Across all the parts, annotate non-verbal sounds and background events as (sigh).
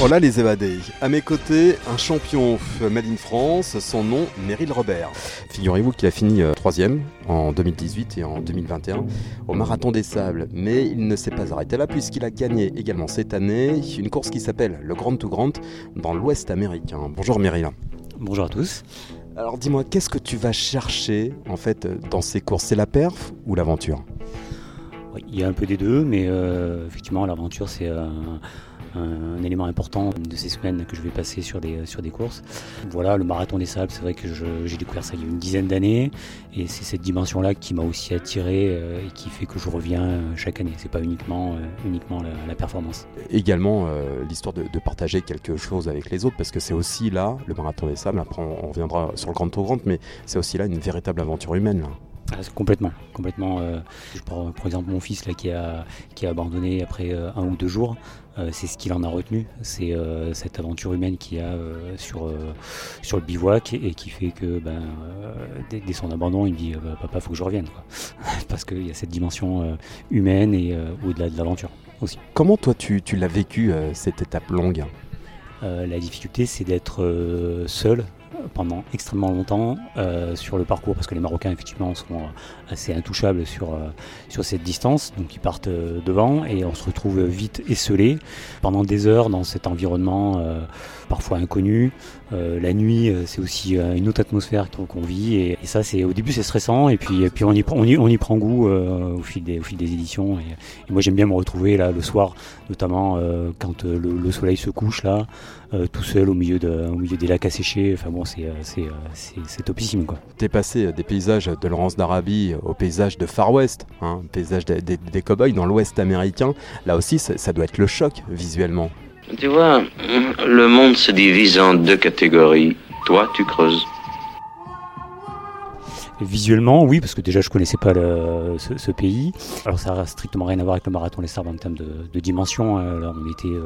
Voilà les évadés. À mes côtés, un champion Made in France, son nom Meryl Robert. Figurez-vous qu'il a fini euh, troisième en 2018 et en 2021 au Marathon des Sables, mais il ne s'est pas arrêté là puisqu'il a gagné également cette année une course qui s'appelle le Grand to Grand dans l'Ouest américain. Bonjour Meryl. Bonjour à tous. Alors dis-moi, qu'est-ce que tu vas chercher en fait dans ces courses? C'est la perf ou l'aventure? Il y a un peu des deux, mais euh, effectivement l'aventure c'est euh, un, élément important de ces semaines que je vais passer sur des, sur des courses. Voilà, le marathon des sables, c'est vrai que j'ai découvert ça il y a une dizaine d'années et c'est cette dimension-là qui m'a aussi attiré euh, et qui fait que je reviens euh, chaque année. C'est pas uniquement, euh, uniquement la, performance. Également l'histoire de, partager quelque chose avec les autres parce que c'est aussi là, le marathon des sables, après on, reviendra sur le Grand Tour Grand, mais c'est aussi là une véritable aventure humaine. Ah, complètement, complètement. Euh, je prends par exemple mon fils là qui a qui a abandonné après euh, un ou deux jours. Euh, c'est ce qu'il en a retenu, c'est cette aventure humaine qu'il a sur sur le bivouac et, qui fait que ben dès, son abandon, il me dit papa, faut que je revienne, (laughs) parce qu'il y a cette dimension humaine et au-delà de l'aventure aussi. Comment toi tu, tu l'as vécu cette étape longue? La difficulté, c'est d'être seul pendant extrêmement longtemps euh, sur le parcours parce que les Marocains effectivement sont euh, assez intouchables sur, euh, sur cette distance. Donc ils partent devant et on se retrouve vite esselé pendant des heures dans cet environnement parfois inconnu la nuit c'est aussi une autre atmosphère qu'on vit et, ça c'est au début c'est stressant et puis, puis on, y, on, y, on y prend goût au, fil des, au fil des éditions et, moi j'aime bien me retrouver là le soir notamment quand le, soleil se couche là tout seul au milieu, de, au milieu des lacs à sécher enfin bon euh, euh, c'est topissime. Quoi. T'es passé euh, des paysages de Laurence d'Arabie au paysage de Far West, hein, paysage des, des, cow-boys dans l'Ouest américain. Là aussi, ça, doit être le choc visuellement. Tu vois, le monde se divise en deux catégories. Toi, tu creuses. Visuellement, oui, parce que déjà je connaissais pas ce, pays. Alors ça n'a strictement rien à voir avec le marathon Les Sables en termes de, dimension. Hein. on était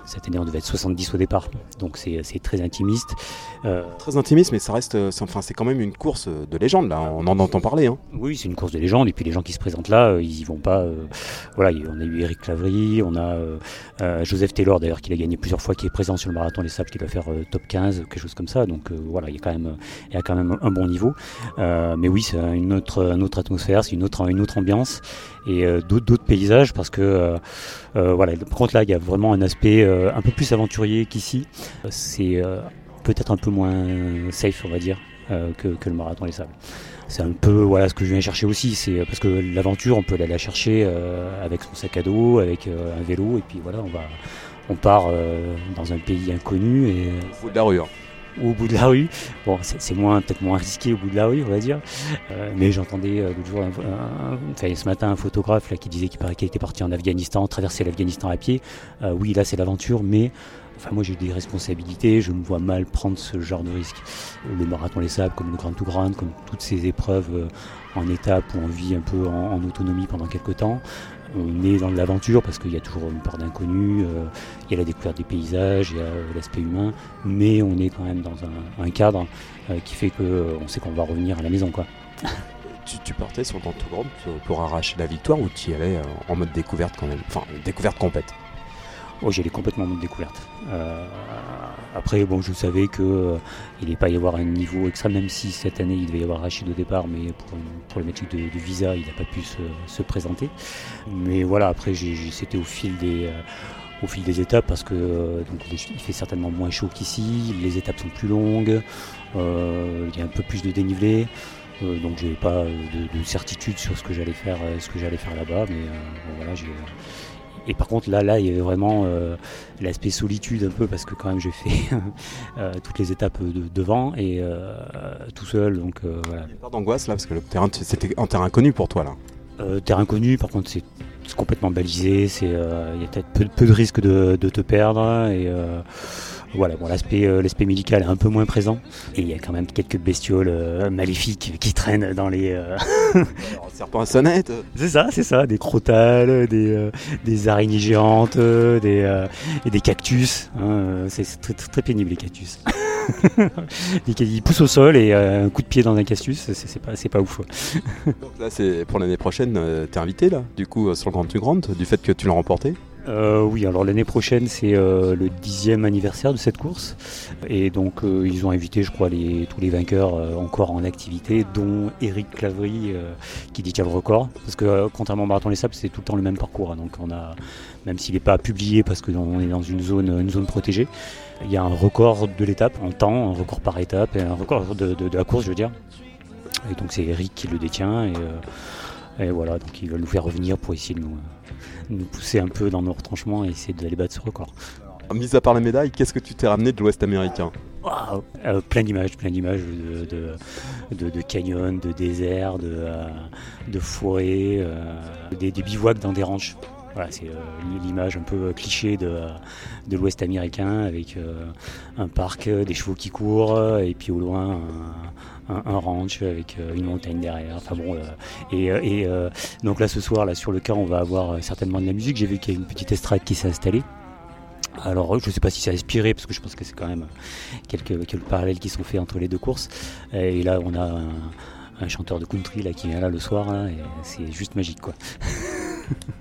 cette année, on devait être 70 au départ, donc c'est très intimiste. Euh, très intimiste, mais ça reste, euh, enfin, c'est quand même une course de légende, là, on en entend parler. Hein. Oui, c'est une course de légende, et puis les gens qui se présentent là, euh, ils y vont pas. voilà, on a eu Eric Clavry, on a Joseph Taylor d'ailleurs, qui l'a gagné plusieurs fois, qui est présent sur le marathon des sables, qui doit faire top 15, quelque chose comme ça, donc voilà, il y, a quand même, il y a quand même un bon niveau. mais oui, c'est une autre, une autre atmosphère, c'est une autre, une autre ambiance, et d'autres paysages, parce que voilà, par contre là, il y a vraiment un aspect euh, un peu plus aventurier qu'ici. C'est euh, peut-être un peu moins safe, on va dire, euh, que, le marathon des sables. C'est un peu voilà ce que je viens chercher aussi, c'est parce que l'aventure, on peut aller la chercher avec son sac à dos, avec un vélo, et puis voilà, on va, on part dans un pays inconnu et de la. Hein. Au bout de la rue, bon, c'est moins peut-être moins risqué au bout de la rue, on va dire. mais j'entendais l'autre jour, ce matin, un photographe là, qui disait qu'il était parti en Afghanistan, traverser l'Afghanistan à pied. oui, là c'est l'aventure, mais Enfin, moi j'ai des responsabilités, je me vois mal prendre ce genre de risque. Le marathon Les Sables, comme le Grand Tout Grand, comme toutes ces épreuves euh, en étape où on vit un peu en, autonomie pendant quelques temps, on est dans l'aventure parce qu'il y a toujours une part d'inconnu, euh, il y a la découverte des paysages, il y a euh, l'aspect humain, mais on est quand même dans un, cadre qui fait qu'on sait qu'on va revenir à la maison. Quoi. (laughs) tu, partais sur Grand Tout Grand pour, arracher la victoire ou tu y allais en mode découverte quand même Enfin, découverte complète? Oh, j'y allais complètement en découverte. Euh, après, bon, je savais qu'il euh, n'allait pas y avoir un niveau extra, même si cette année il devait y avoir Rachid au départ, mais pour une problématique de, visa, il n'a pas pu se, présenter. Mais voilà, après, c'était au fil des. Euh, au fil des étapes parce que donc, il fait certainement moins chaud qu'ici, les étapes sont plus longues, il y a un peu plus de dénivelé, donc j'ai pas de, certitude sur ce que j'allais faire, ce que j'allais faire là-bas, mais et par contre, là, là, il y avait vraiment euh, l'aspect solitude un peu parce que quand même j'ai fait (laughs) euh, toutes les étapes devant et euh, tout seul. Donc voilà. Il n'y a pas d'angoisse là parce que le terrain, c'était un terrain connu pour toi là. terrain connu, par contre, c'est complètement balisé. C'est, il y a peut-être peu, de risque de, de, te perdre et voilà, bon, l'aspect, euh, l'aspect médical est un peu moins présent. Et il y a quand même quelques bestioles euh, maléfiques qui traînent dans les. Euh... serpent à sonnette C'est ça, c'est ça. Des crotales, des, des araignées géantes, des, et des cactus. Hein, c'est très, très, pénible (laughs) les cactus. Ils poussent au sol et un coup de pied dans un cactus, c'est, pas, ouf. (laughs) Donc là, c'est pour l'année prochaine, t'es invité là, du coup, sur le Grand Tu Grande, du fait que tu l'as remporté euh, oui, alors l'année prochaine c'est euh, le dixième anniversaire de cette course. Et donc euh, ils ont invité je crois tous les vainqueurs encore en activité dont Eric Clavry qui détient le record parce que contrairement au marathon les sables c'est tout le temps le même parcours hein. donc on a même s'il n'est pas publié parce qu'on est dans une zone, une zone protégée il y a un record de l'étape en temps, un record par étape et un record de, la course je veux dire. Et donc c'est Eric qui le détient et, et voilà donc ils veulent nous faire revenir pour essayer de nous nous pousser un peu dans nos retranchements et essayer d'aller battre ce record. Mis à part la médaille, qu'est-ce que tu t'es ramené de l'Ouest américain? Euh, plein d'images, plein d'images de, de, de, canyons, de déserts, de, euh, de forêts, euh, des, bivouacs dans des ranchs. Voilà, c'est l'image un peu cliché de, de l'Ouest américain avec un parc, des chevaux qui courent et puis au loin un, ranch avec euh, une montagne derrière. Enfin bon, euh, et, euh, donc là ce soir, là sur le cas, on va avoir certainement de la musique. J'ai vu qu'il y a une petite estrade qui s'est installée. Alors je ne sais pas si c'est inspiré parce que je pense que c'est quand même quelques, quelques, parallèles qui sont faits entre les deux courses. Et là on a un, chanteur de country là qui vient là le soir c'est juste magique quoi. (laughs)